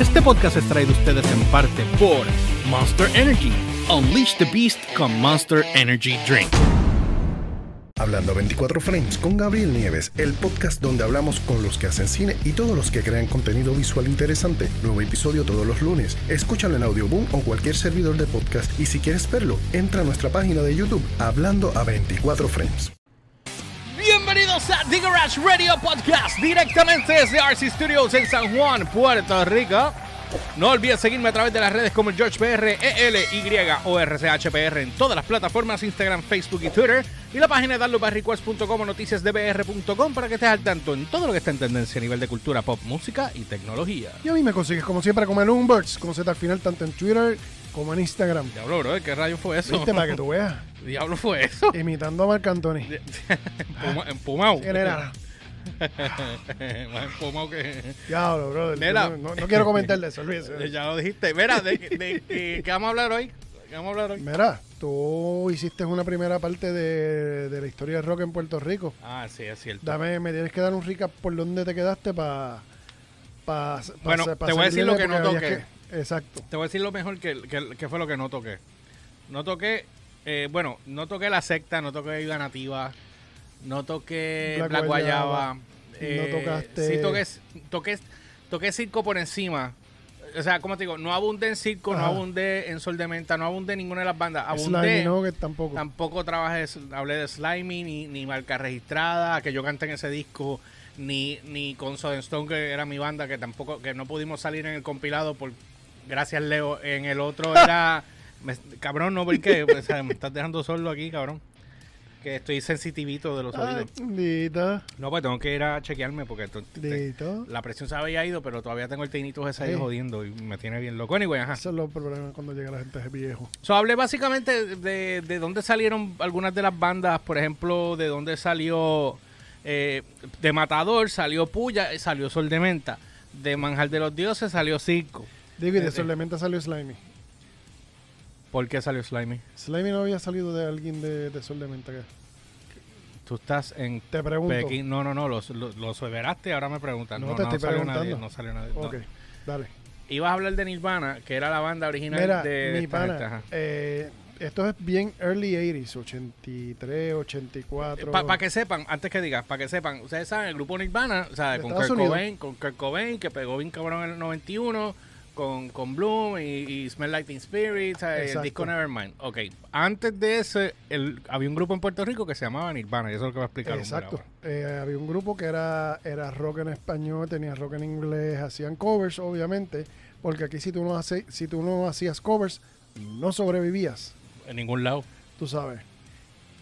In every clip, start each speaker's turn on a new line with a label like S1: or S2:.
S1: Este podcast es traído a ustedes en parte por Monster Energy. Unleash the Beast con Monster Energy Drink.
S2: Hablando 24 Frames con Gabriel Nieves, el podcast donde hablamos con los que hacen cine y todos los que crean contenido visual interesante. Nuevo episodio todos los lunes. Escúchalo en Audioboom o cualquier servidor de podcast y si quieres verlo, entra a nuestra página de YouTube Hablando a 24 Frames.
S1: Bienvenidos The Garage Radio Podcast directamente desde RC Studios en San Juan, Puerto Rico. No olvides seguirme a través de las redes como el GeorgePR, ELY o RCHPR en todas las plataformas, Instagram, Facebook y Twitter. Y la página darlobarrequest.com o noticiasdbr.com para que estés al tanto en todo lo que está en tendencia a nivel de cultura pop, música y tecnología.
S3: Y a mí me consigues como siempre como el Umberts, con Z al final, tanto en Twitter como en Instagram.
S1: Diablo, bro, ¿qué rayo fue eso?
S3: ¿Viste? Para que tú veas.
S1: Diablo fue eso.
S3: Imitando a Marc Anthony.
S1: Empuma- Empumado.
S3: ¿Quién era?
S1: Más empumado que.
S3: Diablo, brother.
S1: Mira.
S3: No, no- quiero comentar de eso, olvídese.
S1: Ya lo dijiste. Mira, ¿de, de, de- qué vamos a hablar hoy? ¿Qué vamos a hablar hoy?
S3: Mira, tú hiciste una primera parte de, de la historia de rock en Puerto Rico.
S1: Ah, sí, es cierto.
S3: Dame, me tienes que dar un recap por dónde te quedaste para... Pa, pa-
S1: Bueno,
S3: pa
S1: te voy a decir lo que no toqué.
S3: que- Exacto.
S1: Te voy a decir lo mejor que, que, que fue lo que no toqué. No toqué, eh, bueno, no toqué la secta, no toqué Vida Nativa, no toqué
S3: Black
S1: Black, Guayaba.
S3: Guayaba,
S1: eh,
S3: no tocaste-
S1: Sí, toqué, toqué, toqué circo por encima. O sea, como te digo, no abundé en circo, no
S3: Ajá.
S1: abundé en Sol de Menta, no abundé en ninguna de las bandas. Abundé,
S3: Slimy no, que tampoco.
S1: Tampoco trabajé, hablé de Slimy, ni, ni marca registrada, que yo canté en ese disco, ni, ni con Soden Stone, que era mi banda, que tampoco, que no pudimos salir en el compilado por gracias Leo. En el otro era me- cabrón, no porque o sea, me estás dejando solo aquí, cabrón. Que estoy sensitivito de los oídos. No, pues tengo que ir a chequearme porque to- te-
S3: dito.
S1: la presión se había ido, pero todavía tengo el teinito ese ahí
S3: Sí.
S1: jodiendo y me tiene bien loco. Anyway, ajá.
S3: Eso es los problemas cuando llega la gente viejo.
S1: So, hablé básicamente de, de dónde salieron algunas de las bandas, por ejemplo, de dónde salió eh, de Matador, salió Puya, salió Sol de Menta. De Manjar de los Dioses salió Circo.
S3: Digo, y de
S1: Eh, eh.
S3: solamente salió Slimy.
S1: ¿Por qué salió Slimy?
S3: Slimy no había salido de alguien de, de Sol de Menta. ¿qué?
S1: Tú estás en
S3: Te pregunto.
S1: Pekín. No, no, no, los, los, los severaste, ahora me preguntan.
S3: No,
S1: No,
S3: te
S1: no,
S3: estoy
S1: salió
S3: preguntando.
S1: nadie, no salió nadie. no.
S3: Ok, dale.
S1: Ibas a hablar de Nirvana, que era la banda original
S3: Mira,
S1: de, de
S3: mi
S1: esta gente,
S3: pana,
S1: ajá.
S3: eh, esto es bien early 80s, 83, 84.
S1: Para que sepan, antes que digas, para que sepan, ustedes saben, el grupo Nirvana, o sea,
S3: De
S1: con
S3: Estados
S1: Kurt,
S3: Unidos.
S1: Cobain, con Kurt Cobain, que pegó bien cabrón en el 91, con, con Bloom y, y Smell Like Teen Spirit, el disco Nevermind. Ok, antes de ese, el, había un grupo en Puerto Rico que se llamaba Nirvana, y eso es lo que va a explicar.
S3: Exacto. Eh, había un grupo que era, era rock en español, tenía rock en inglés, hacían covers, obviamente, porque aquí si tú no, hace, si tú no hacías covers, no sobrevivías.
S1: En ningún lado.
S3: tú sabes.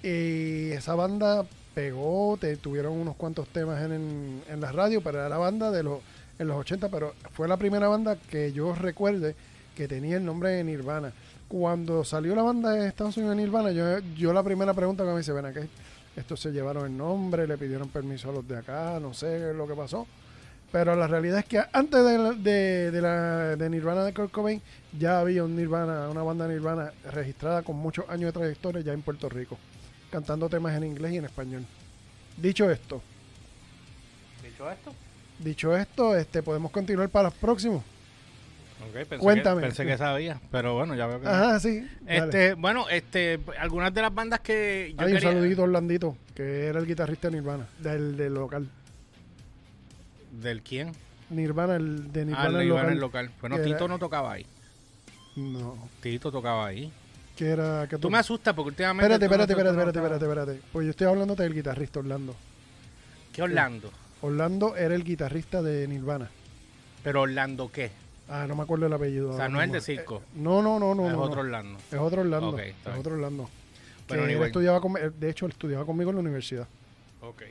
S3: Y esa banda pegó, te, tuvieron unos cuantos temas en, en, en la radio, pero era la banda de los, en los 80, pero fue la primera banda que yo recuerde que tenía el nombre de Nirvana. Cuando salió la banda de Estados Unidos de Nirvana, yo, la primera pregunta que me dice, ven acá, estos se llevaron el nombre, le pidieron permiso a los de acá, no sé lo que pasó. Pero la realidad es que antes de, de, de la, de Nirvana de Kurt Cobain, ya había un Nirvana, una banda Nirvana registrada con muchos años de trayectoria ya en Puerto Rico, cantando temas en inglés y en español. Dicho esto,
S1: ¿Dicho esto?
S3: Dicho esto, este podemos continuar para los próximos.
S1: Pensé
S3: Cuéntame.
S1: Que, pensé que sabía, pero bueno, ya veo que no.
S3: Ajá, sí. dale.
S1: Este, bueno, este, algunas de las bandas que yo
S3: Hay un saludito a Orlandito, que era el guitarrista de Nirvana, del, del local.
S1: ¿Del quién?
S3: Nirvana, el de
S1: ah,
S3: Nirvana,
S1: el
S3: el
S1: Nirvana
S3: local.
S1: el local. Bueno,
S3: era-
S1: Tito no tocaba ahí.
S3: No,
S1: Tito tocaba ahí.
S3: que era... Que
S1: Tú me asustas porque últimamente.
S3: Espérate,
S1: no-
S3: espérate,
S1: no
S3: espérate, espérate, espérate, espérate. Pues yo estoy hablando del guitarrista Orlando.
S1: ¿Qué Orlando?
S3: Orlando era el guitarrista de Nirvana.
S1: ¿Pero Orlando qué?
S3: Ah, no me acuerdo el apellido.
S1: O sea, no es el de circo.
S3: Eh, no, no, no, no.
S1: es
S3: no,
S1: otro. Orlando.
S3: Es otro Orlando.
S1: Ok,
S3: es
S1: bien.
S3: otro Orlando. Que
S1: Bueno,
S3: él
S1: anyway.
S3: estudiaba con- eh, de hecho, él estudiaba conmigo en la universidad.
S1: Ok.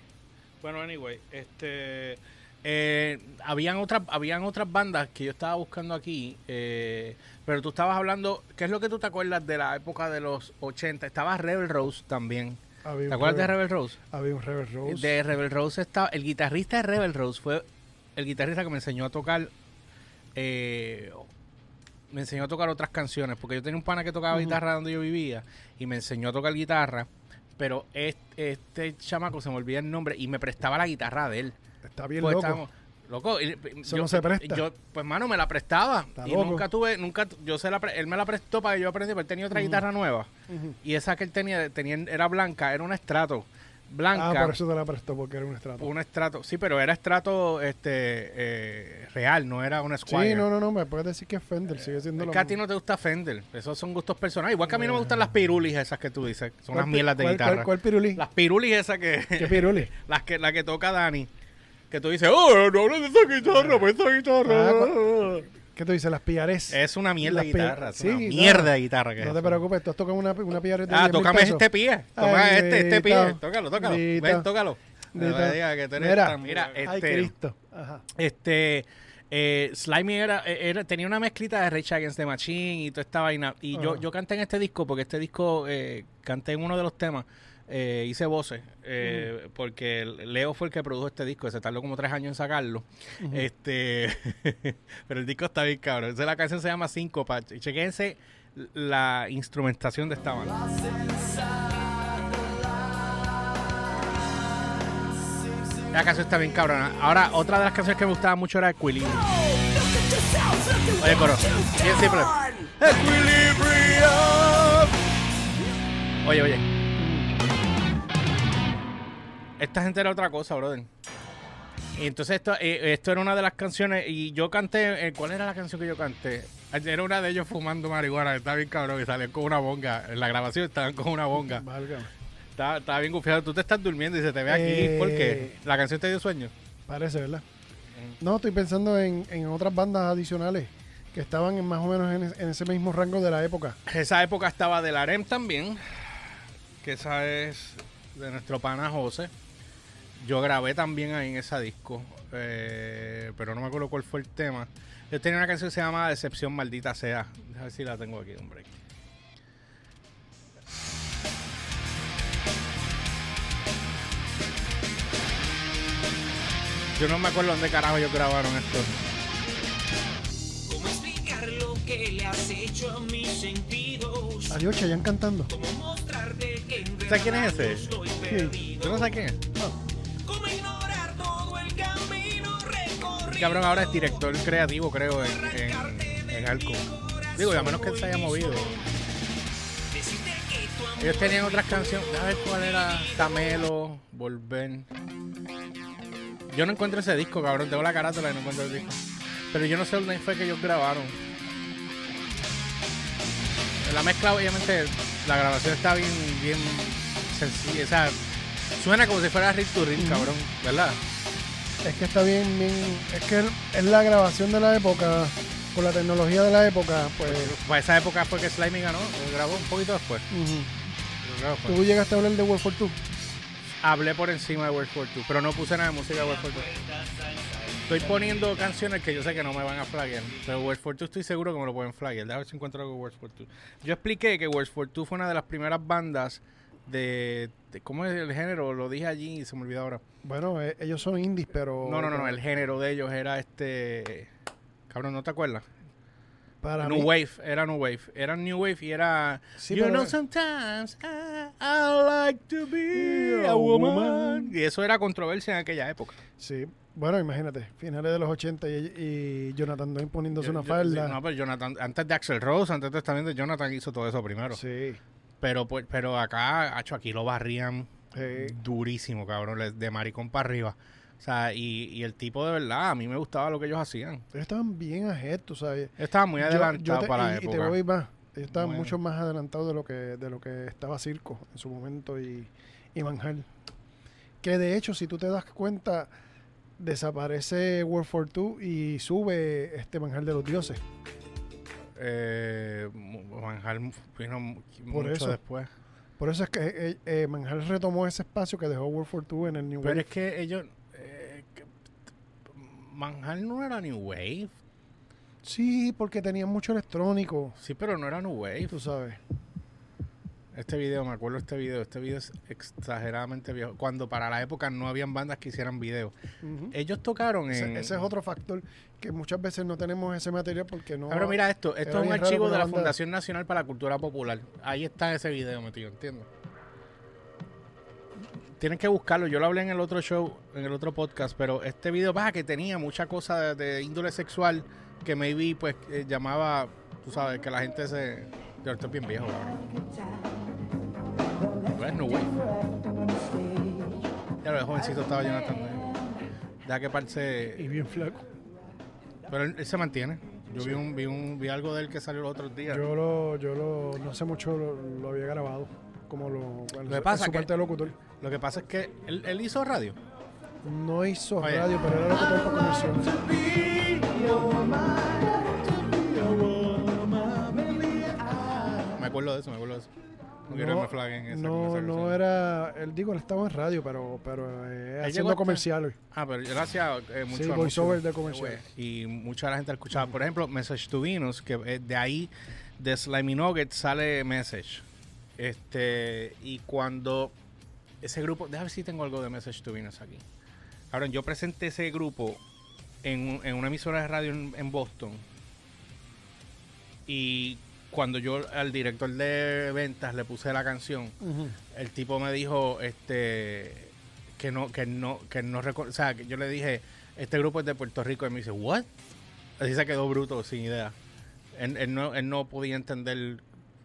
S1: Bueno, anyway, este. eh, habían, otras, habían otras bandas que yo estaba buscando aquí, eh, pero tú estabas hablando, ¿qué es lo que tú te acuerdas de la época de los 80? Estaba Rebel Rose también.
S3: Había
S1: ¿Te acuerdas de
S3: Rebel-
S1: Rose?
S3: Había un Rebel Rose.
S1: De Rebel Rose estaba. El guitarrista de Rebel Rose fue el guitarrista que me enseñó a tocar. eh, me enseñó a tocar otras canciones. Porque yo tenía un pana que tocaba guitarra donde yo vivía. Y me enseñó a tocar guitarra. Pero este, este chamaco se me olvida el nombre. Y me prestaba la guitarra de él.
S3: Está bien
S1: Pues
S3: loco.
S1: estábamos- Loco, y-
S3: Eso no se presta.
S1: Yo, pues, mano, me la prestaba.
S3: Está
S1: y
S3: loco.
S1: nunca tuve, nunca, yo se la, él me la prestó para que yo aprendiera, pero él tenía otra guitarra nueva. Y esa que él tenía, tenía, era blanca, era un estrato. Blanca.
S3: Ah, por eso te la prestó, porque era un estrato.
S1: Un estrato, sí, pero era estrato este eh, real, no era un Squire.
S3: Sí, no, no, no, me puedes decir que es Fender, sigue siendo
S1: Es
S3: lo
S1: que a ti no te gusta Fender, esos son gustos personales. Igual que a mí no me gustan las pirulis esas que tú dices, son unas
S3: ¿Cuál pi-
S1: mierdas de
S3: cuál-
S1: guitarra.
S3: ¿Cuál, cuál pirulí?
S1: Las pirulis esas que,
S3: ¿Qué pirulí?
S1: las que, la que toca Dani, que tú dices, oh, no hables de esa guitarra, pues esa guitarra.
S3: Ah, ¿Qué tú dices? Las pillares.
S1: es una mierda de guitarra, es
S3: sí,
S1: una mierda de guitarra que
S3: No
S1: es.
S3: te preocupes, tú has tocado una, una pillares de
S1: Ah,
S3: 10.000
S1: tócame este pie.
S3: Ay,
S1: este, este pie. Tócalo, tócalo.
S3: Dito.
S1: Ven, tócalo. No que tú eres
S3: Mira,
S1: tan- Mira,
S3: Ay,
S1: este,
S3: Cristo. Ajá.
S1: este eh, Slimy era, era- tenía una mezclita de Rage Against the Machine y toda esta vaina. Y yo, yo canté en este disco porque este disco eh, canté en uno de los temas. Eh, hice voces eh, porque Leo fue el que produjo este disco. Se tardó como tres años en sacarlo. Este, pero el disco está bien cabrón. Entonces, la canción se llama Síncopa. Chequense la instrumentación de esta banda. La canción está bien cabrona. Ahora, otra de las canciones que me gustaba mucho era Equilibrio. Oye, coro. Bien simple. Equilibrio. Oye, oye. Esta gente era otra cosa, brother. Y entonces esto, eh, esto era una de las canciones y yo canté, eh, ¿cuál era la canción que yo canté? Era una de ellos fumando marihuana, estaba bien cabrón, y salían con una bonga. En la grabación estaban con una bonga.
S3: Válgame.
S1: Estaba, estaba bien gufiado. Tú te estás durmiendo y se te ve aquí.
S3: Eh,
S1: ¿Por qué? ¿La canción te dio sueño?
S3: Parece, ¿verdad?
S1: Mm.
S3: No, estoy pensando en, en otras bandas adicionales que estaban en más o menos en, en ese mismo rango de la época.
S1: Esa época estaba del Arem también, que esa es de nuestro pana José. Yo grabé también ahí en esa disco, eh, pero no me acuerdo cuál fue el tema. Yo tenía una canción que se llama Decepción Maldita Sea. A ver si la tengo aquí, hombre. Yo no me acuerdo dónde carajo ellos grabaron esto.
S4: ¿Cómo explicar lo que le has hecho a mis sentidos?
S3: Adiós, Chayanne cantando.
S4: ¿Cómo mostrarte que en
S1: ¿Sabes quién es ese?
S3: Sí.
S1: ¿Tú no sabes quién es?
S4: ¿Cómo recorrido?
S1: Cabrón ahora es director creativo, creo, en, en, en Alco. Digo, a menos que él se haya movido. Ellos tenían otras canciones. A ver cuál era. Camelo, Volver. Yo no encuentro ese disco, cabrón. Tengo la carátula y no encuentro el disco. Pero yo no sé dónde fue que ellos grabaron. La mezcla, obviamente, la grabación está bien, bien sencilla. O sea, suena como si fuera Rick to Rick, cabrón, ¿verdad?
S3: Es que está bien, bien. Es que es la grabación de la época, con la tecnología de la época, pues.
S1: Para esa época fue que Slimy ganó, o grabó un poquito después. creo que fue.
S3: Tú llegaste a hablar de World for Two.
S1: Hablé por encima de World War II, pero no puse nada de música de World War II. Estoy poniendo canciones que yo sé que no me van a flaggear, pero World War II estoy seguro que me lo pueden flaggear. Déjame ver si encuentro algo de World War II. Yo expliqué que World War II fue una de las primeras bandas de, de- ¿Cómo es el género? Lo dije allí y se me olvidó ahora.
S3: Bueno, eh, ellos son indies, pero.
S1: No, no, no, el género de ellos era este... Cabrón, ¿no te acuerdas?
S3: Para
S1: New
S3: mí,
S1: Wave, era New Wave. Era New Wave y era...
S3: Sí,
S1: you
S3: pero-
S1: know, sometimes I, I like to be a woman. Y eso era controversia en aquella época.
S3: Sí. Bueno, imagínate, finales de los 80 y, y Jonathan Dwayne poniéndose
S1: Yo-
S3: una
S1: yo-
S3: falda.
S1: sí, no, pero Jonathan, antes de Axel Rose, antes de también de Jonathan hizo todo eso primero.
S3: Sí.
S1: Pero pues, pero acá, hacho, aquí lo barrían
S3: Sí.
S1: durísimo, cabrón, de maricón para arriba. O sea, y, y el tipo de verdad, a mí me gustaba lo que ellos hacían.
S3: Ellos estaban bien tú sabes.
S1: Estaba muy
S3: Yo-
S1: adelantado
S3: yo te-
S1: para
S3: y,
S1: la
S3: y te
S1: época.
S3: voy más. Ellos estaban
S1: Bueno.
S3: mucho más adelantados de lo que de lo que estaba Circo en su momento y, y. Que de hecho, si tú te das cuenta, desaparece World for Two y sube este Manjal de los Dioses.
S1: Eh, vino
S3: Por
S1: mucho
S3: eso.
S1: después.
S3: Por eso es que eh, eh, Manjal retomó ese espacio que dejó World for Two en el New
S1: Pero
S3: Wave.
S1: es que ellos... eh, Manjal no era New Wave.
S3: Sí, porque tenían mucho electrónico,
S1: Sí, pero no era New Wave.
S3: tú sabes.
S1: Este video, me acuerdo de este video. Este video es exageradamente viejo. Cuando para la época no habían bandas que hicieran videos.
S3: Ujú.
S1: Ellos tocaron en...
S3: Ese, ese es otro factor que muchas veces no tenemos ese material porque no.
S1: Ahora mira esto, esto es un archivo de la
S3: banda-
S1: Fundación Nacional para la Cultura Popular. Ahí está ese video metido, ¿entiendes? tienen que buscarlo. Yo lo hablé en el otro show, en el otro podcast, pero este video baja que tenía mucha cosa de, de índole sexual que maybe pues eh, llamaba, tú sabes, que la gente se... Yo estoy bien viejo, cabrón. Pues no, güey. Ya lo de jovencito estaba Jonathan. Deja que
S3: Y
S1: parece...
S3: bien flaco.
S1: Pero él, él se mantiene. Yo vi, un, vi, un, vi algo de él que salió los otros días.
S3: Yo lo, yo lo, no sé mucho, lo, lo había grabado. Como lo, bueno,
S1: que pasa
S3: su
S1: que-
S3: parte de locutor.
S1: Lo que pasa es que él, él hizo radio.
S3: No hizo
S1: Oye.
S3: radio, pero era locutor para comercial.
S1: Me acuerdo de eso, me acuerdo de eso. No, quiero esa
S3: no, era, él digo, él estaba en radio, pero, pero eh, haciendo comerciales.
S1: Ah, pero gracias eh, mucho
S3: Sí,
S1: anuncio.
S3: voiceover de.
S1: Y mucha la gente la escuchaba. Por ejemplo, Message to Venus, que eh, de ahí, de Slimy Nugget, sale Message. Este, y cuando ese grupo, déjame ver si tengo algo de Message to Venus aquí. Ahora, yo presenté ese grupo en, en una emisora de radio en, en Boston. Y cuando yo al director de ventas le puse la canción, el tipo me dijo este que no que no que no o sea que yo le dije este grupo es de Puerto Rico y me dice what así se quedó bruto sin idea. Él, él no él no podía entender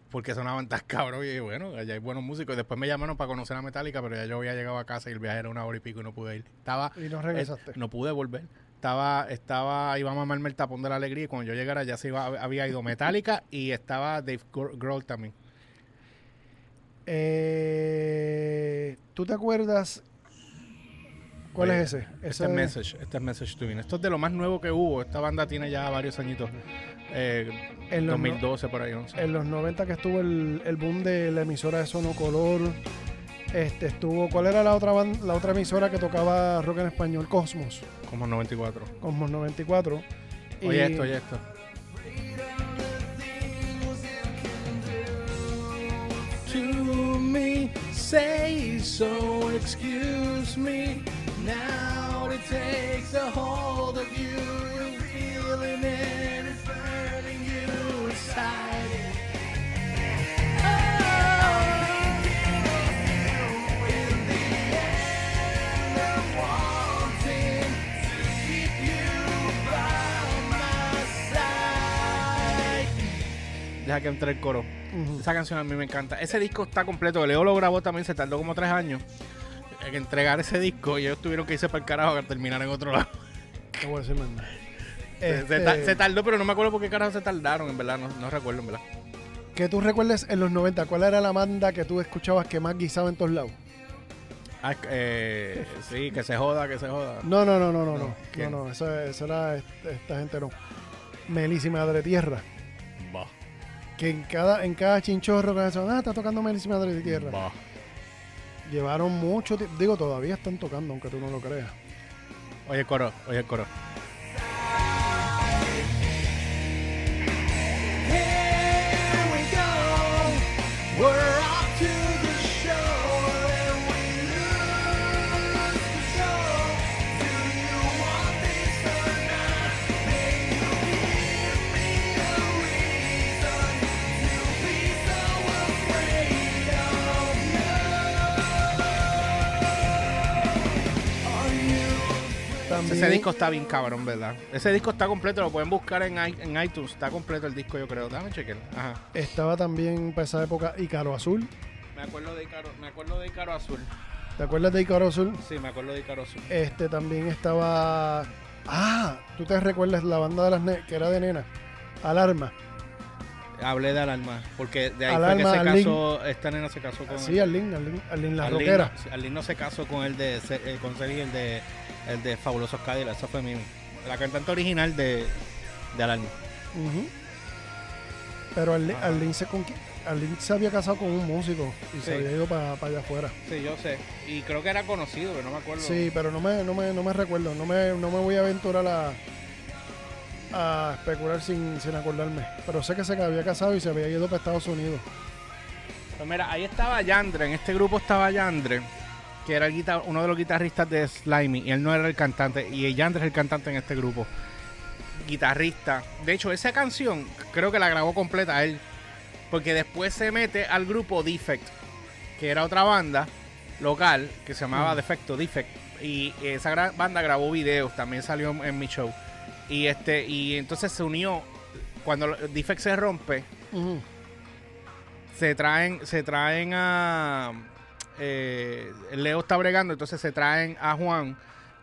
S1: por qué sonaban tan cabrón y dije, bueno allá hay buenos músicos. Y después me llamaron para conocer a Metallica pero ya yo había llegado a casa y el viaje era una hora y pico y no pude ir. Estaba
S3: Y no regresaste.
S1: eh, no pude volver estaba estaba iba a mamarme el tapón de la alegría y cuando yo llegara ya se iba había ido Metallica y estaba Dave Gro- Grohl también
S3: Eh, ¿Tú te acuerdas? ¿Cuál
S1: Oye,
S3: es ese?
S1: Este es Message, este es Message to. Esto es de lo más nuevo que hubo. Esta banda tiene ya varios añitos. Eh,
S3: En los
S1: 2012 por ahí, 11.
S3: En los 90 que estuvo el, el boom de la emisora de Sonocolor. Este estuvo, ¿cuál era la otra ban- la otra emisora que tocaba rock en español? Cosmos,
S1: Como 94.
S3: Cosmos 94.
S1: Oye
S3: Y-
S1: esto, oye esto. To me, say so, excuse me. Now it takes a hold of you. You're feeling it, que entre el coro. Esa canción a mí me encanta. Ese disco está completo. Leo lo grabó también, se tardó como tres años en entregar ese disco y ellos tuvieron que irse para el carajo a terminar en otro lado.
S3: No voy a decir más nada.
S1: Se- Se,
S3: Este,
S1: ta- se tardó, pero no me acuerdo por qué carajo se tardaron, en verdad. No, no recuerdo, en verdad.
S3: que tú recuerdes en los 90, ¿cuál era la banda que tú escuchabas que más guisaba en todos lados?
S1: Ah, eh, sí, que se joda, que se joda.
S3: No, no, no, no, no,
S1: No,
S3: no. No, esa era esta, esta gente no. Melísima Madre Tierra. Que en cada, en cada chinchorro que hacen, ah, está tocando Melísima Madre Tierra.
S1: bah.
S3: Llevaron mucho tiempo. Digo, todavía están tocando, aunque tú no lo creas.
S1: Oye el coro, oye el coro.
S4: Here we go. We're
S1: Ese disco está bien cabrón, ¿verdad? Ese disco está completo, lo pueden buscar en, i- en iTunes. Está completo el disco, yo creo. Dame chequear. Ajá.
S3: Estaba también para esa época Ícaro Azul.
S1: Me acuerdo de Icaro, me acuerdo de Icaro Azul.
S3: ¿Te acuerdas de Ícaro Azul?
S1: Sí, me acuerdo de Icaro Azul.
S3: Este también estaba. Ah, tú te recuerdas la banda de las ne- que era de nena. Alarma.
S1: Hablé de Alarma, porque de ahí
S3: Alarma,
S1: fue que se casó, esta nena se casó con
S3: Sí,
S1: él.
S3: Arlene, Arlene, Arlene la
S1: Arlene
S3: rockera.
S1: no- sí, Arlene no se casó con el de eh, con Sergi, el de el de Fabulosos Cadillacs, esa fue mi la cantante original de, de.
S3: Pero Arlene, se, Arlene se había casado con un músico y
S1: Sí.
S3: se había ido para allá afuera.
S1: Sí, yo sé. Y creo que era conocido, pero no me acuerdo.
S3: Sí, pero no me, no me, no me recuerdo. No me, no me voy a aventurar a, a especular sin, sin acordarme. Pero sé que se había casado y se había ido para Estados Unidos.
S1: Pues mira, ahí estaba Yandre, en este grupo estaba Yandre, que era el guitar- uno de los guitarristas de Slimy, y él no era el cantante, y Yandre es el cantante en este grupo. Guitarrista. De hecho, esa canción creo que la grabó completa él, porque después se mete al grupo Defect, que era otra banda, local que se llamaba
S3: Mm.
S1: Defecto, Defect. Y esa gra- banda grabó videos, también salió en, mi show. Y este y entonces se unió, cuando Defect se rompe, se traen, se traen a eh, Leo está bregando, entonces se traen a Juan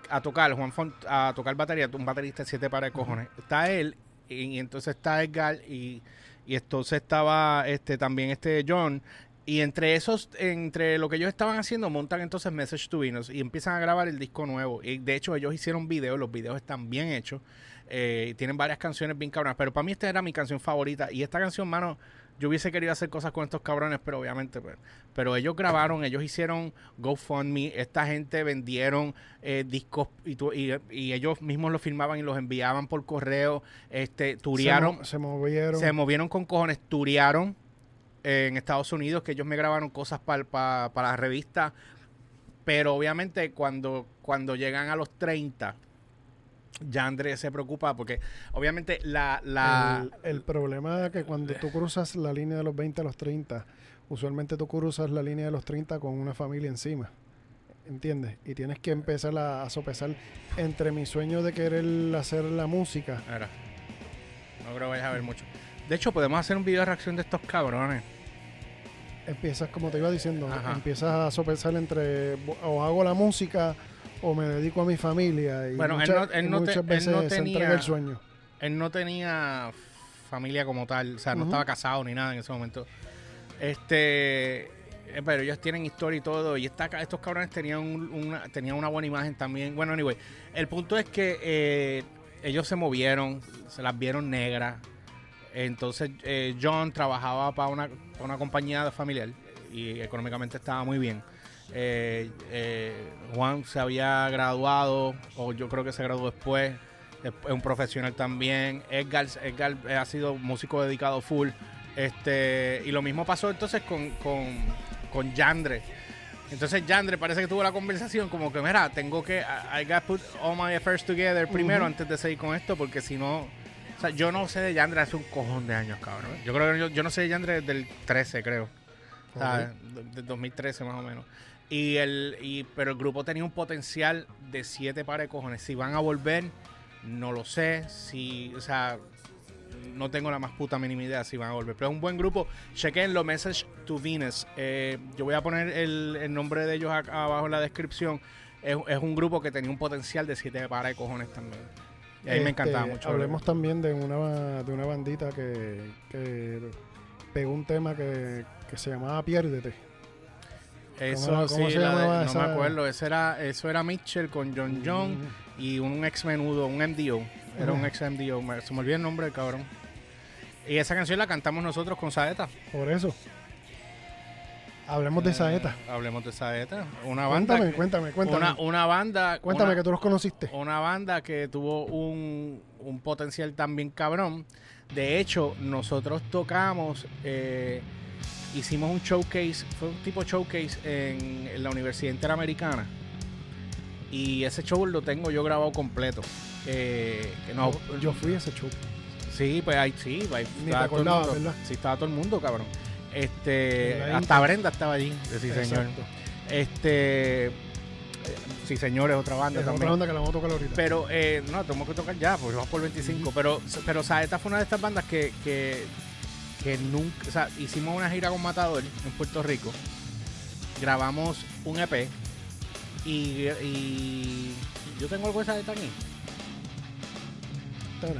S1: a tocar, Juan Font, a tocar batería, un baterista de siete pares de cojones. Está él, y, y entonces está Edgar, y, y entonces estaba este también este John. Y entre esos, entre lo que ellos estaban haciendo, montan entonces Message to Venus y empiezan a grabar el disco nuevo. Y de hecho, ellos hicieron videos, los videos están bien hechos. eh, tienen varias canciones bien cabronas. Pero para mí, esta era mi canción favorita. Y esta canción, mano, yo hubiese querido hacer cosas con estos cabrones, pero obviamente, pues, pero ellos grabaron, ellos hicieron GoFundMe, esta gente vendieron eh, discos y, tu- y- y ellos mismos los filmaban y los enviaban por correo, este,
S3: Se,
S1: turearon,
S3: mo- se movieron.
S1: se movieron con cojones, turearon eh, en Estados Unidos, que ellos me grabaron cosas para la revista, pero obviamente cuando, cuando llegan a los 30, ya Andrés se preocupa porque obviamente la... la
S3: el, el problema es que cuando tú cruzas la línea de los 20 a los 30, usualmente tú cruzas la línea de los 30 con una familia encima. ¿Entiendes? Y tienes que empezar a, a sopesar entre mi sueño de querer hacer la música.
S1: No creo que vayas a ver mucho. De hecho, podemos hacer un video de reacción de estos cabrones.
S3: Empiezas, como te iba diciendo,
S1: Ajá.
S3: empiezas a sopesar entre o hago la música o me dedico a mi familia. Y
S1: Bueno, él
S3: muchas,
S1: no- él no te-
S3: muchas
S1: él
S3: veces
S1: no tenía-
S3: el sueño.
S1: Él no tenía familia como tal, o sea, no estaba casado ni nada en ese momento. Este, eh, pero ellos tienen historia y todo, y esta, estos cabrones tenían, un- una, tenían una buena imagen también. Bueno, anyway, el punto es que eh, ellos se movieron, se las vieron negras. Entonces, eh, John trabajaba para una, pa' una compañía familiar y económicamente estaba muy bien. Eh, eh, Juan se había graduado, o yo creo que se graduó después. Es un profesional también. Edgar, Edgar ha sido músico dedicado full. Este, y lo mismo pasó entonces con, con, con Yandre. Entonces Yandre parece que tuvo la conversación como que, mira, tengo que, I, I got put all my affairs together primero antes de seguir con esto, porque si no, o sea, yo no sé de Yandre hace un cojón de años, cabrón. Yo creo que yo, yo no sé de Yandre desde el 13, creo. O sea, de, de 2013 más o menos. Y el, y, pero el grupo tenía un potencial de siete pares de cojones. Si van a volver, no lo sé. Si, o sea, no tengo la más puta mínima idea si van a volver. Pero es un buen grupo. Chequen los Message to Venus. Eh, yo voy a poner el, el nombre de ellos acá abajo en la descripción. Es, es un grupo que tenía un potencial de siete pares de cojones también. Y a mí me
S3: Este,
S1: encantaba mucho.
S3: Hablemos también de una, de una bandita que, que pegó un tema que, que se llamaba Piérdete.
S1: Eso
S3: ¿Cómo- se
S1: de-
S3: llamaba
S1: no
S3: esa?
S1: me acuerdo. Eso era, eso era Mitchell con John John.
S3: Mm.
S1: y un ex menudo, un MDO. Era un
S3: Ujú.
S1: ex MDO. me- Se me olvidó el nombre del cabrón. Y esa canción la cantamos nosotros con Saeta.
S3: Por eso. Hablemos de Saeta.
S1: Eh, hablemos de Saeta. Una banda.
S3: Cuéntame,
S1: que-
S3: cuéntame, cuéntame.
S1: Una, una banda.
S3: cuéntame
S1: una,
S3: que tú los conociste.
S1: una banda que tuvo un, un potencial también cabrón. De hecho, nosotros tocamos, eh, hicimos un showcase, fue un tipo showcase en, en la Universidad Interamericana. Y ese show lo tengo yo grabado completo. Eh, que no,
S3: Yo, yo fui a ese show.
S1: Sí, pues ahí sí, ahí
S3: Ni
S1: estaba todo el mundo. Sí, estaba todo el mundo, cabrón. Este, hasta. Brenda estaba allí, sí, señor. Este, sí, señor, es otra banda
S3: Es
S1: también.
S3: otra banda que la vamos a tocar ahorita.
S1: Pero, eh, no, tenemos que tocar ya, porque vamos por 25. Pero, pero Saeta fue una de estas bandas que, que, que nunca, o sea, hicimos una gira con Matador en Puerto Rico. Grabamos un EP. Y, y yo tengo algo de aquí.
S3: Can,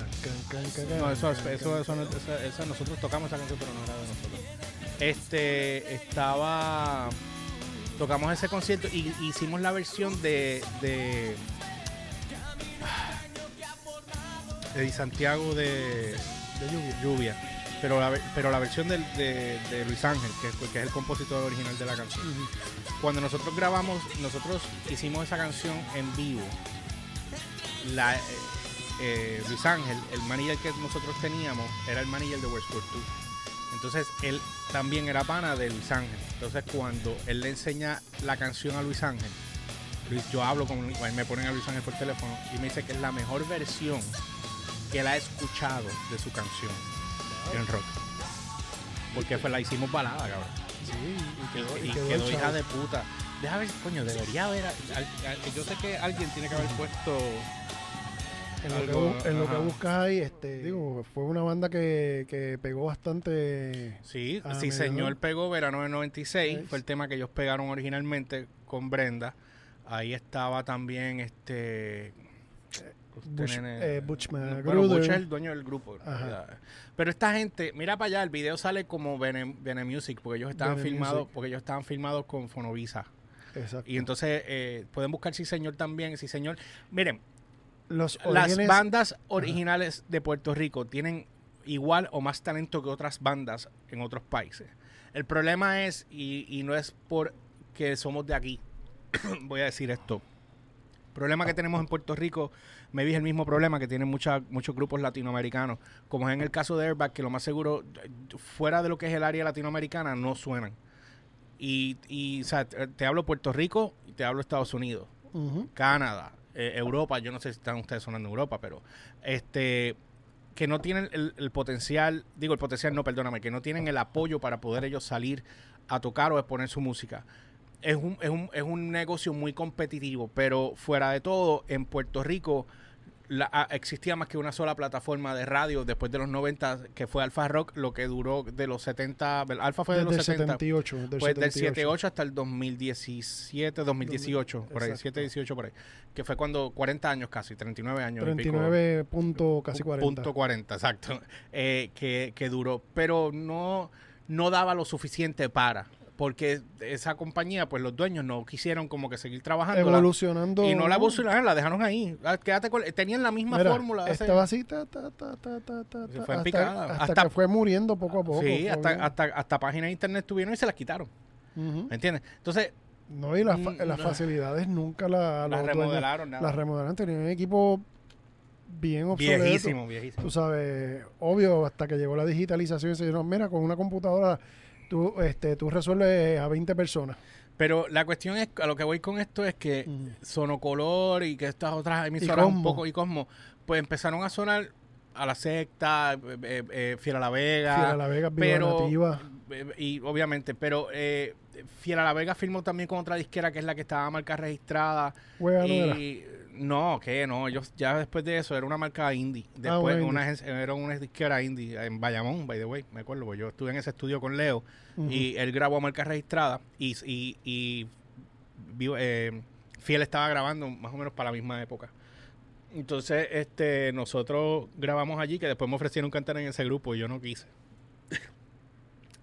S3: can, can,
S1: No, eso, eso, eso, esa- esa- nosotros tocamos esa canción, pero no era de nosotros. Este, estaba, tocamos ese concierto y hicimos la versión de, de, de Santiago de,
S3: De lluvia.
S1: Lluvia. Pero la, pero la versión de, de Luis Ángel, que, es- que es el compositor original de la canción. Cuando nosotros grabamos, nosotros hicimos esa canción en vivo. La, eh, eh, Luis Ángel, el manager que nosotros teníamos, era el manager de Westwood 2. Entonces él también era pana de Luis Ángel. Entonces cuando él le enseña la canción a Luis Ángel, Luis, yo hablo con me ponen a Luis Ángel por teléfono y me dice que es la mejor versión que él ha escuchado de su canción en rock. Porque fue la hicimos balada, cabrón.
S3: Sí, y quedó,
S1: Y,
S3: y
S1: y
S3: quedó
S1: quedó
S3: el
S1: hija de puta. Déjame ver, coño, debería haber. yo sé que alguien tiene que haber puesto.
S3: En lo, que,
S1: Algo,
S3: bu- en lo que
S1: ajá.
S3: buscas ahí, este, digo, fue una banda que, que pegó bastante.
S1: Sí, sí, señor pegó Verano del 96.
S3: Nice.
S1: Fue el tema que ellos pegaron originalmente con Brenda. Ahí estaba también este. Nene-
S3: eh, Butch Magruder.
S1: bueno, Butch es el dueño del grupo. Pero esta gente, mira para allá, el video sale como Bene, Bene Music, porque ellos estaban
S3: Bene
S1: filmados,
S3: Music.
S1: porque ellos estaban filmados con Fonovisa.
S3: Exacto.
S1: Y entonces eh, pueden buscar Sí Señor también, Sí Señor. Miren,
S3: Los
S1: las bandas originales de Puerto Rico tienen igual o más talento que otras bandas en otros países. El problema es, y, y no es porque somos de aquí, voy a decir esto. El problema que tenemos en Puerto Rico, me vi el mismo problema que tienen mucha- muchos grupos latinoamericanos, como es en el caso de Airbag, que lo más seguro, fuera de lo que es el área latinoamericana, no suenan. Y, y o sea, te, hablo Puerto Rico y te hablo Estados Unidos. Canadá, eh, Europa, yo no sé si están ustedes sonando en Europa, pero este que no tienen el, el potencial, digo el potencial, no, perdóname, que no tienen el apoyo para poder ellos salir a tocar o exponer su música. Es un, es un, es un negocio muy competitivo, pero fuera de todo, en Puerto Rico la- ah, existía más que una sola plataforma de radio después de los 90, que fue Alfa Rock, lo que duró de los 70, Alfa fue de
S3: Desde
S1: los 70,
S3: 78. Del
S1: pues del
S3: 78.
S1: 78 hasta el 2017, 2018, por ahí,
S3: Exacto.
S1: 7, 18 por ahí. Que fue cuando 40 años casi, 39 años. y pico.
S3: 39 punto casi
S1: Pu-
S3: 40.
S1: Punto 40, exacto. Eh, que, que duró. Pero no, no daba lo suficiente para. Porque esa compañía, pues los dueños no quisieron como que seguir trabajando.
S3: Evolucionando.
S1: Y no la evolucionaron, la dejaron ahí. Ah, Quédate con, tenían la misma
S3: Mira,
S1: fórmula.
S3: Estaba así, ta, ta, ta, ta, ta, ta,
S1: Se fue
S3: hasta,
S1: picada.
S3: hasta
S1: Hasta-
S3: que fue muriendo poco a poco.
S1: sí, hasta, hasta, hasta páginas de internet tuvieron y se las quitaron. ¿Me entiendes? Entonces,
S3: No, y las, fa-
S1: Mm,
S3: las facilidades nunca la,
S1: las remodelaron. nada.
S3: las remodelaron. Tenían un equipo bien obsoleto.
S1: Viejísimo, viejísimo.
S3: Tú sabes, obvio, hasta que llegó la digitalización, se dijeron, mira, con una computadora tú, este, tú resuelves a 20 personas.
S1: Pero la cuestión es, a lo que voy con esto es que
S3: Ujú.
S1: Sonocolor y que estas otras emisoras un poco y Cosmo, pues empezaron a sonar a la secta, eh, eh, eh, Fiel a la Vega.
S3: Fiel a la Vega,
S1: pero,
S3: Nativa.
S1: eh, y obviamente, pero eh, Fiel a la Vega firmó también con otra disquera que es la que estaba marca registrada.
S3: Hueva
S1: y no, que no, ellos ya después de eso era una marca indie. Después
S3: una
S1: una,
S3: indie.
S1: era una disquera indie en Bayamón, by the way, me acuerdo, porque yo estuve en ese estudio con Leo y él grabó a marca registrada y, y, y eh, Fiel estaba grabando más o menos para la misma época. Entonces, este, nosotros grabamos allí, que después me ofrecieron cantar en ese grupo y yo no quise.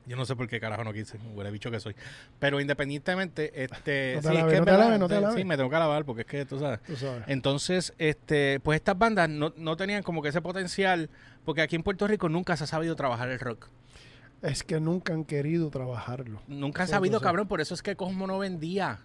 S1: yo no sé por qué carajo no quise, huele bicho que soy. Pero independientemente, este, sí, me tengo que alabar porque es que tú sabes.
S3: Tú sabes.
S1: Entonces, este, pues estas bandas no, no tenían como que ese potencial, porque aquí en Puerto Rico nunca se ha sabido trabajar el rock.
S3: Es que nunca han querido trabajarlo.
S1: Nunca han sabido,
S3: entonces-
S1: cabrón, por eso es que Cosmo no vendía.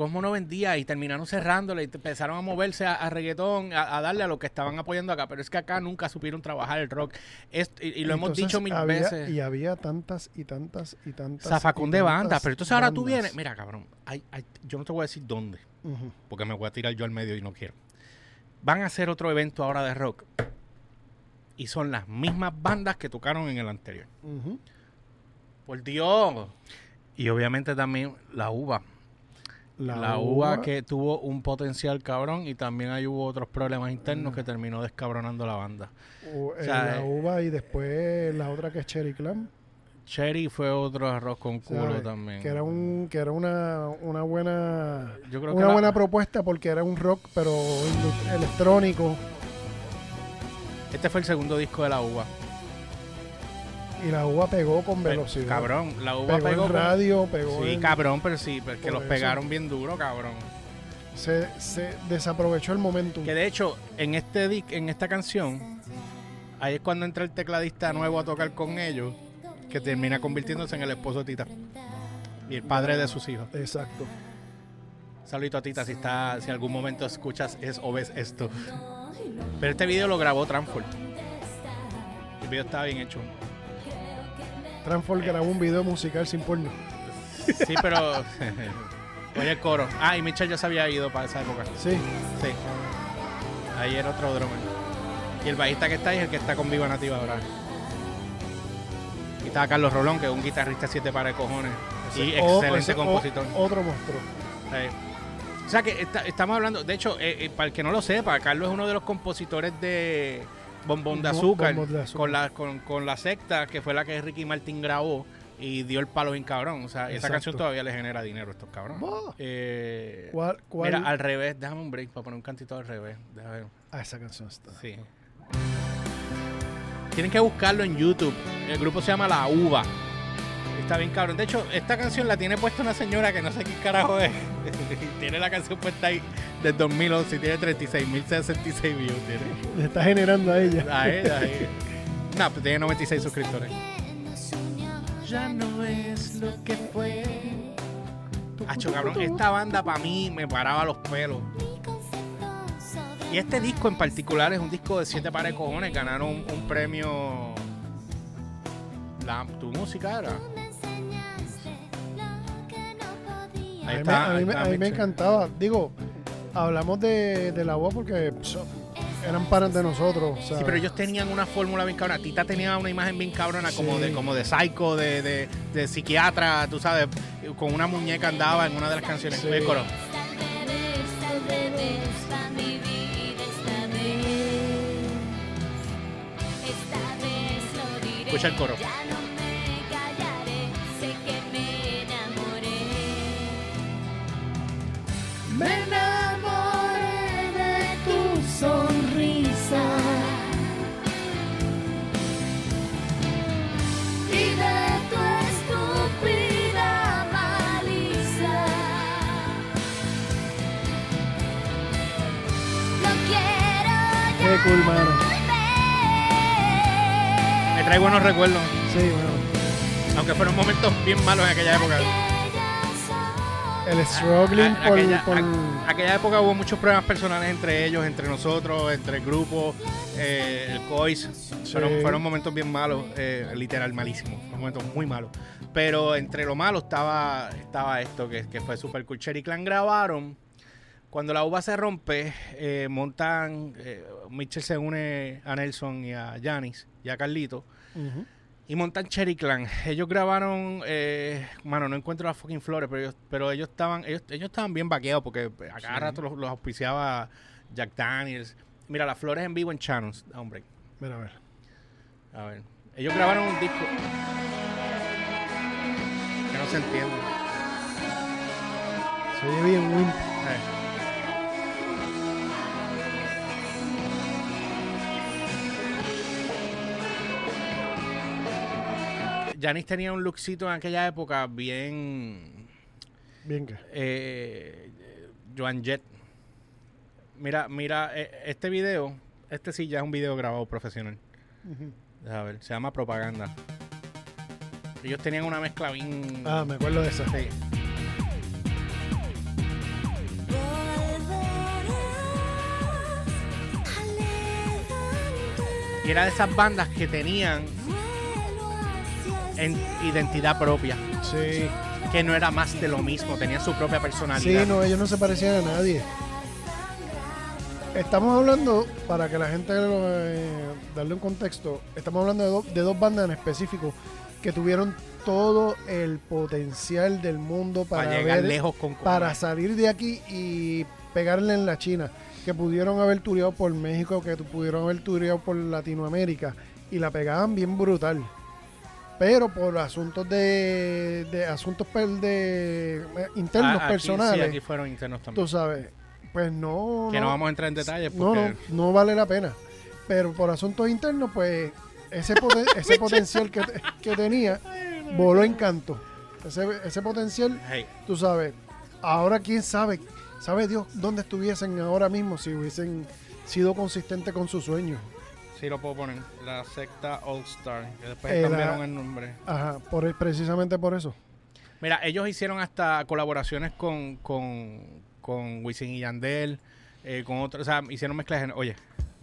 S1: Cosmo no vendía y terminaron cerrándole y empezaron a moverse a, a reggaetón, a, a darle a lo que estaban apoyando acá. Pero es que acá nunca supieron trabajar el rock. Esto- y, y lo hemos dicho mil
S3: había-
S1: veces.
S3: Y había tantas y tantas y tantas.
S1: Zafacón de bandas. Pero entonces ahora tú vienes. Mira, cabrón, hay- hay- yo no te voy a decir dónde, porque me voy a tirar yo al medio y no quiero. Van a hacer otro evento ahora de rock. Y son las mismas bandas que tocaron en el anterior. Por Dios. Y obviamente también la uva. La, uva, que tuvo un potencial cabrón y también ahí hubo otros problemas internos que terminó descabronando la banda.
S3: eh,
S1: sea,
S3: la
S1: eh,
S3: uva y después la otra que es Cherry Clam.
S1: Cherry fue otro arroz con culo
S3: ¿sabes?
S1: también.
S3: Que era un que era una, una buena
S1: Yo creo que
S3: una
S1: la-
S3: buena propuesta porque era un rock pero electrónico
S1: este fue el segundo disco de la uva.
S3: Y la uva pegó con velocidad.
S1: Cabrón, la uva
S3: Pegó,
S1: pegó
S3: en
S1: con-
S3: radio, pegó
S1: Sí,
S3: en-
S1: cabrón, pero sí, pero es que
S3: Por
S1: los
S3: eso.
S1: pegaron bien duro, cabrón.
S3: se, se desaprovechó el momentum.
S1: Que de hecho, en este en esta canción, ahí es cuando entra el tecladista nuevo a tocar con ellos, que termina convirtiéndose en el esposo de Tita. Y el padre de sus hijos.
S3: Exacto.
S1: Saludito a Tita si está, si algún momento escuchas es o ves esto. Pero este video lo grabó Transform. El video estaba bien hecho.
S3: Transform grabó un video musical sin porno.
S1: Sí, pero. Oye el coro. Ah, y Michelle ya se había ido para esa época.
S3: Sí.
S1: Sí. Ahí era otro drummer. Y el bajista que está ahí es el que está con Viva Nativa ahora. Y estaba Carlos Rolón, que es un guitarrista siete para de cojones. Y
S3: O-
S1: excelente
S3: o-
S1: compositor.
S3: otro monstruo.
S1: O sea que esta- estamos hablando, de hecho, eh, eh, para el que no lo sepa, Carlos es uno de los compositores de Bombón de Azúcar,
S3: Bombón de Azúcar.
S1: Con, la, con, con la secta, que fue la que Ricky Martin grabó y dio el palo bien cabrón. O sea, esa canción todavía le genera dinero a estos cabrones. Eh,
S3: ¿Cuál? cuál?
S1: Mira, al revés, déjame un break para poner un cantito al revés. Déjame.
S3: Ah, esa canción está.
S1: Sí. Tienen que buscarlo en YouTube. El grupo se llama La Uva. Está bien cabrón. De hecho, esta canción la tiene puesta una señora que no sé qué carajo es. tiene la canción puesta ahí desde 2011 y tiene 36.066 views. Tiene.
S3: Le está generando a ella.
S1: A ella, ahí. No, pues tiene 96 suscriptores. Ya no es lo que fue. Hacho, cabrón, esta banda para mí me paraba los pelos. Y este disco en particular es un disco de siete pares de cojones. Ganaron un, un premio. La, ¿Tu música era? Ahí está,
S3: a mí
S1: ahí
S3: me-
S1: está
S3: a mí me
S1: Mitchell.
S3: encantaba. Digo, hablamos de, de la voz porque so- eran pares de nosotros. o sea,
S1: Sí, pero ellos tenían una fórmula bien cabrona. Tita tenía una imagen bien cabrona, como
S3: Sí.
S1: de como de psycho, de, de, de psiquiatra, tú sabes, con una muñeca andaba en una de las canciones.
S3: Sí.
S1: Coro. Escucha el coro.
S3: Cool, mano.
S1: Me trae buenos recuerdos,
S3: Sí, bueno.
S1: aunque fueron momentos bien malos en aquella época.
S3: El struggling
S1: A-
S3: por,
S1: aquella,
S3: por-
S1: a- aquella época hubo muchos problemas personales entre ellos, entre nosotros, entre el grupo, eh, el COIS. Fueron, fueron momentos bien malos, eh, literal malísimos, fueron momentos muy malos. Pero entre lo malo estaba, estaba esto, que, que fue Super Cool. Cherry Clan grabaron. Cuando la uva se rompe, eh, montan. eh, Mitchell se une a Nelson y a Janis y a Carlito. Y montan Cherry Clan. Ellos grabaron, eh, mano, no encuentro las fucking flores, pero ellos, pero ellos estaban, ellos, ellos estaban bien vaqueados porque a cada rato los, los auspiciaba Jack Daniels. Mira, las flores en vivo en Channels. Break.
S3: Mira, a ver.
S1: A ver. Ellos grabaron un disco. Que no se entiende.
S3: Se oye bien Wimp.
S1: Eh. Janis tenía un lookcito en aquella época bien
S3: Bien que.
S1: eh, Joan Jett. Mira, mira, eh, este video, este sí ya es un video grabado profesional. A ver, se llama Propaganda. Ellos tenían una mezcla bien...
S3: Ah, me acuerdo de esa.
S1: Sí. Y era de esas bandas que tenían en identidad propia,
S3: Sí.
S1: que no era más de lo mismo, tenían su propia
S3: Sí,
S1: personalidad.
S3: no, ellos no se parecían a nadie. Estamos hablando, para que la gente lo, eh, darle un contexto, estamos hablando de, do- de dos bandas en específico que tuvieron todo el potencial del mundo para,
S1: para llegar
S3: ver-
S1: lejos con
S3: para salir de aquí y pegarle en la China, que pudieron haber tureado por México, que pudieron haber tureado por Latinoamérica y la pegaban bien brutal. Pero por asuntos de, de asuntos per- de, eh, internos
S1: Ah, aquí
S3: personales,
S1: Sí, aquí fueron internos también.
S3: tú sabes, pues no
S1: que no vamos a entrar en detalles
S3: no,
S1: porque
S3: no, no vale la pena. Pero por asuntos internos, pues ese, poten- ese potencial que, que tenía voló en canto. Ese, ese potencial
S1: Hey,
S3: tú sabes, ahora quién sabe, sabe Dios dónde estuviesen ahora mismo si hubiesen sido consistentes con sus sueños.
S1: Sí lo puedo poner. La secta All Star. Que después
S3: Eh, la-
S1: cambiaron el nombre.
S3: Ajá, por, precisamente por eso.
S1: Mira, ellos hicieron hasta colaboraciones con, con, con Wisin y Yandel, eh, con otros, o sea, hicieron mezclas. en- Oye,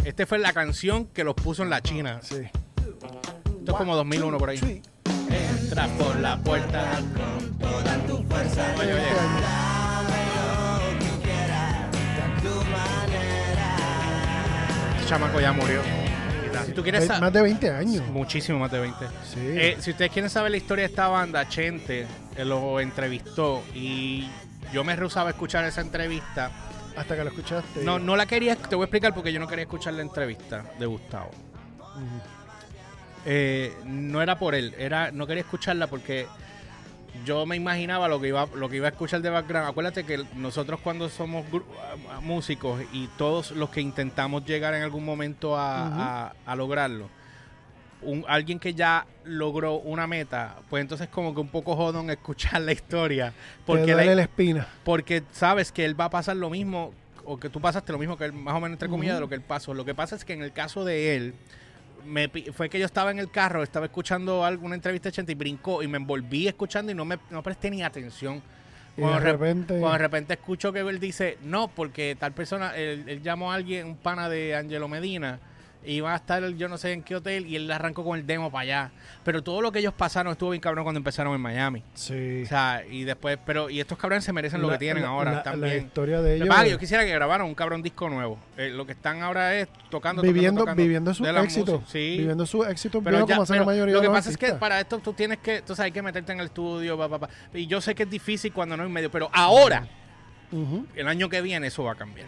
S1: esta fue la canción que los puso en la China.
S3: Sí.
S1: Esto es como 2001 por ahí. Entra por la puerta con toda tu fuerza. Oye, oye.
S3: Este
S1: chamaco ya murió. Si tú quieres
S3: más de 20 años.
S1: Muchísimo más de 20.
S3: Sí.
S1: Eh, si ustedes quieren saber la historia de esta banda, Chente eh, lo entrevistó y yo me rehusaba a escuchar esa entrevista.
S3: Hasta que lo escuchaste.
S1: No, no la quería, te voy a explicar porque yo no quería escuchar la entrevista de Gustavo. Eh, no era por él, era no quería escucharla porque yo me imaginaba lo que iba lo que iba a escuchar de background. Acuérdate que nosotros cuando somos gru- a- a- músicos y todos los que intentamos llegar en algún momento a, a- a lograrlo, un, alguien que ya logró una meta, pues entonces como que un poco jodón escuchar la historia porque la
S3: espina.
S1: porque sabes que él va a pasar lo mismo o que tú pasaste lo mismo que él, más o menos entre comillas de lo que él pasó. Lo que pasa es que en el caso de él me fue que yo estaba en el carro, estaba escuchando alguna entrevista de Chente y brincó y me envolví escuchando y no me no presté ni atención.
S3: Y
S1: Cuando
S3: de
S1: re-
S3: repente.
S1: Cuando de repente escucho que él dice, no, porque tal persona, él, él llamó a alguien, un pana de Angelo Medina, y a estar yo no sé en qué hotel, y él arrancó con el demo para allá. Pero todo lo que ellos pasaron estuvo bien cabrón cuando empezaron en Miami.
S3: Sí.
S1: O sea, y después, pero, y estos cabrones se merecen lo
S3: La-
S1: que tienen
S3: la-
S1: ahora
S3: la,
S1: también.
S3: La historia de
S1: Lo
S3: ellos.
S1: yo quisiera que grabaran un cabrón disco nuevo. Eh, lo que están ahora es tocando,
S3: viviendo,
S1: tocando
S3: viviendo su éxito.
S1: Sí.
S3: Viviendo su éxito
S1: pero ya-
S3: como hace
S1: pero
S3: la mayoría
S1: lo
S3: de
S1: que
S3: los
S1: pasa es que para esto tú tienes que, entonces hay que meterte en el estudio, pa, pa, pa. y yo sé que es difícil cuando no hay medio, pero ahora, el año que viene, eso va a cambiar.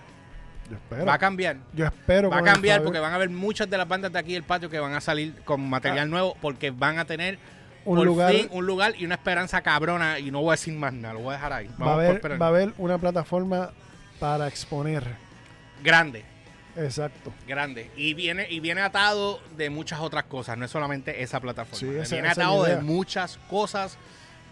S3: Yo espero.
S1: Va a cambiar.
S3: Yo espero.
S1: Va a cambiar porque van a haber muchas de las bandas de aquí del patio que van a salir con material nuevo porque van a tener
S3: Un
S1: por
S3: lugar-
S1: fin un lugar y una esperanza cabrona y no voy a decir más nada, lo voy a dejar ahí.
S3: Va a, haber, va a haber una plataforma para exponer.
S1: Grande.
S3: Exacto.
S1: grande y viene y viene atado de muchas otras cosas no es solamente esa plataforma
S3: Sí, esa-
S1: viene
S3: esa
S1: atado de muchas cosas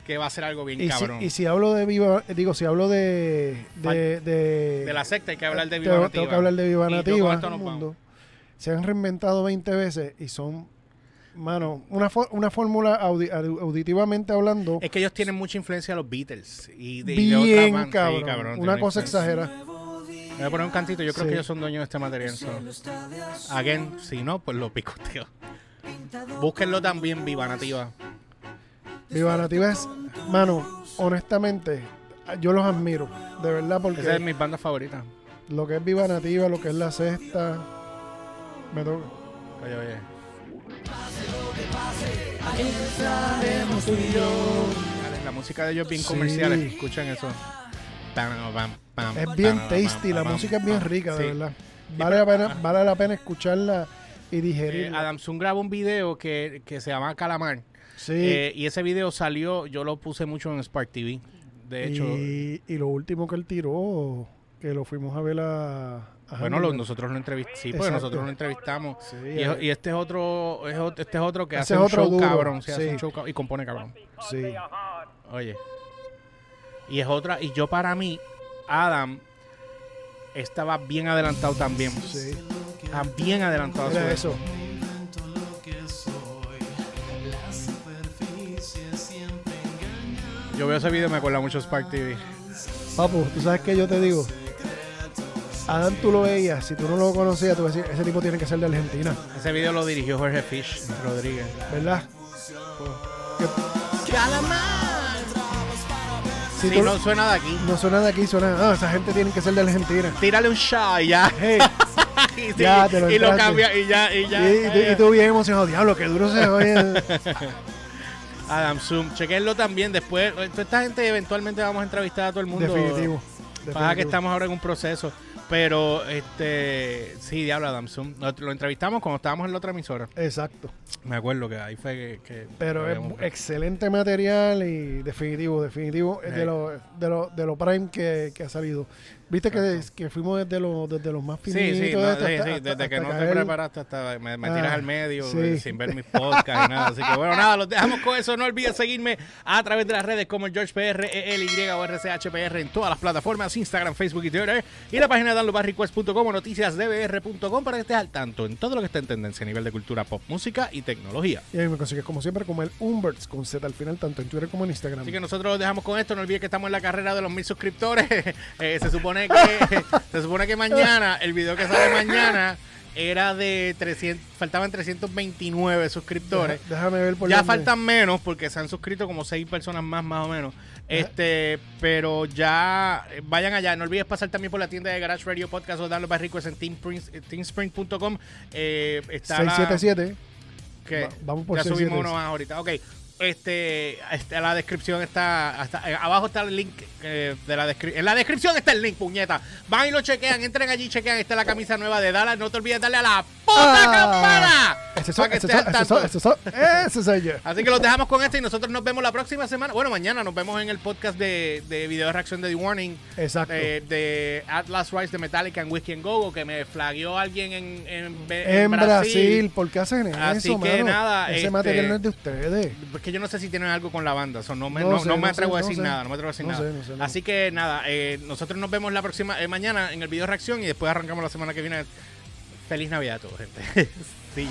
S1: que va a ser algo bien
S3: Y si,
S1: cabrón
S3: y si hablo de Viva, digo, si hablo de. de, de,
S1: de la secta hay que hablar de
S3: tengo-
S1: Viva
S3: Tengo
S1: Nativa
S3: que hablar de Viva Nativa. mundo. Se han reinventado 20 veces y son. Mano, una, una fórmula audi- au- auditivamente hablando.
S1: es que ellos tienen mucha influencia de los Beatles y de, y de
S3: bien.
S1: Sí,
S3: cabrón. Una cosa
S1: influencia.
S3: exagera.
S1: voy a poner un cantito yo creo
S3: Sí.
S1: que ellos son dueños de este material so. again si no pues lo picoteo búsquenlo también Viva Nativa
S3: Viva Nativa es. Mano, honestamente, yo los admiro. De verdad, porque.
S1: esa es mis bandas favoritas
S3: Lo que es Viva Nativa, lo que es la cesta. Me toca.
S1: oye oye la música de ellos es bien
S3: Sí.
S1: comercial eso Pam, pam, pam,
S3: Es bien
S1: pam,
S3: tasty,
S1: pam,
S3: la
S1: pam,
S3: música es bien
S1: pam.
S3: rica, de
S1: Sí.
S3: verdad. Vale la, pena, vale la pena escucharla y
S1: Eh,
S3: digerirla.
S1: Adam Zoom grabó un video que, que se llama Calamar.
S3: Sí.
S1: Eh, y ese video salió, yo lo puse mucho en Spark TV. De hecho,
S3: y, y lo último que él tiró, que lo fuimos a ver a.
S1: bueno, lo- nosotros lo entrevistamos. Sí, porque nosotros lo entrevistamos.
S3: Sí,
S1: Y, es- y este es otro, es este es otro que hace un
S3: otro
S1: show cabrón. sí, hace
S3: sí.
S1: un show cab- y compone cabrón.
S3: sí.
S1: Oye. Y es otra, y yo para mí, Adam estaba bien adelantado también.
S3: sí.
S1: Estaba bien adelantado.
S3: Era eso.
S1: Yo veo ese video y me acuerda mucho Spark TV.
S3: Papu, tú sabes que yo te digo. Adam, tú lo veías, si tú no lo conocías, tú decías, ese tipo tiene que ser de Argentina,
S1: Ese video lo dirigió Jorge Fish Rodríguez.
S3: ¿verdad? Si
S1: Sí,
S3: tú
S1: no suena de aquí.
S3: no suena de aquí, suena, ah, esa gente tiene que ser de Argentina.
S1: Tírale un shot y ya.
S3: Hey,
S1: y, sí,
S3: Ya, te lo
S1: y lo cambia y ya, y ya.
S3: y, y tú- y tú bien emocionado, diablo, qué duro se oye.
S1: Adam Zoom, chequenlo también después. Toda esta gente eventualmente vamos a entrevistar a todo el mundo.
S3: Definitivo.
S1: Pasa que estamos ahora en un proceso. Pero, este, sí, diablo, Adam Zoom. Lo, lo entrevistamos cuando estábamos en la otra emisora.
S3: Exacto.
S1: Me acuerdo que ahí fue que. que
S3: Pero es excelente material y definitivo, definitivo, es
S1: Sí.
S3: de lo, de lo, de lo prime que, que ha salido. Viste que, que fuimos desde, los desde los más finitos.
S1: sí, no,
S3: hasta-
S1: sí,
S3: hasta-
S1: sí,
S3: hasta-
S1: desde que no te
S3: caer.
S1: preparaste hasta me, me tiras
S3: Ah,
S1: al medio
S3: sí.
S1: eh, sin ver mis podcasts y nada. Así que bueno, nada, los dejamos con eso. No olvides seguirme a través de las redes como el George PR, ELY o RCHPR en todas las plataformas, Instagram, Facebook y Twitter. Y la página de downloadbarrequest.com o noticiasdbr.com para que estés al tanto en todo lo que está en tendencia a nivel de cultura pop, música y tecnología.
S3: Y ahí me consigues como siempre como el Umberts con Z al final, tanto en Twitter como en Instagram.
S1: Así que nosotros los dejamos con esto. No olvides que estamos en la carrera de los mil suscriptores. Eh, se supone que se supone que mañana, el video que sale mañana, era de 300, faltaban 329 suscriptores.
S3: Deja- déjame ver por
S1: ya
S3: dónde.
S1: faltan menos porque se han suscrito como seis personas más, más o menos. Este, pero ya eh, vayan allá. No olvides pasar también por la tienda de Garage Radio Podcast o darle para ricos en eh, teamspring.com. Eh, está la-
S3: 677.
S1: que
S3: Va- vamos por
S1: ya subimos
S3: 676.
S1: uno más ahorita. Ok. Este, este, la descripción está, hasta- eh, abajo está el link eh, de la descripción. En la descripción está el link, puñeta. Van y lo chequean, entren allí, chequean. Está la camisa nueva de Dallas. No te olvides darle a la puta campana. Así que los dejamos con esto y nosotros nos vemos la próxima semana. Bueno, mañana nos vemos en el podcast de, de video de reacción de The Warning.
S3: Exacto.
S1: eh, de Atlas Rise de Metallica en Whiskey and Go que me flagueó alguien en, en,
S3: En Brasil, ¿por qué hacen
S1: Así
S3: eso,
S1: que
S3: mano?
S1: nada,
S3: Ese
S1: este-
S3: material no es de ustedes.
S1: Que yo no sé si tienen algo con la banda, so no me,
S3: No
S1: no,
S3: sé,
S1: no me atrevo
S3: sé,
S1: a decir nada, no me atrevo a decir nada.
S3: sé.
S1: Así que nada, eh, nosotros nos vemos la próxima eh, mañana en el video reacción y después arrancamos la semana que viene. Feliz Navidad a todos, gente. sí.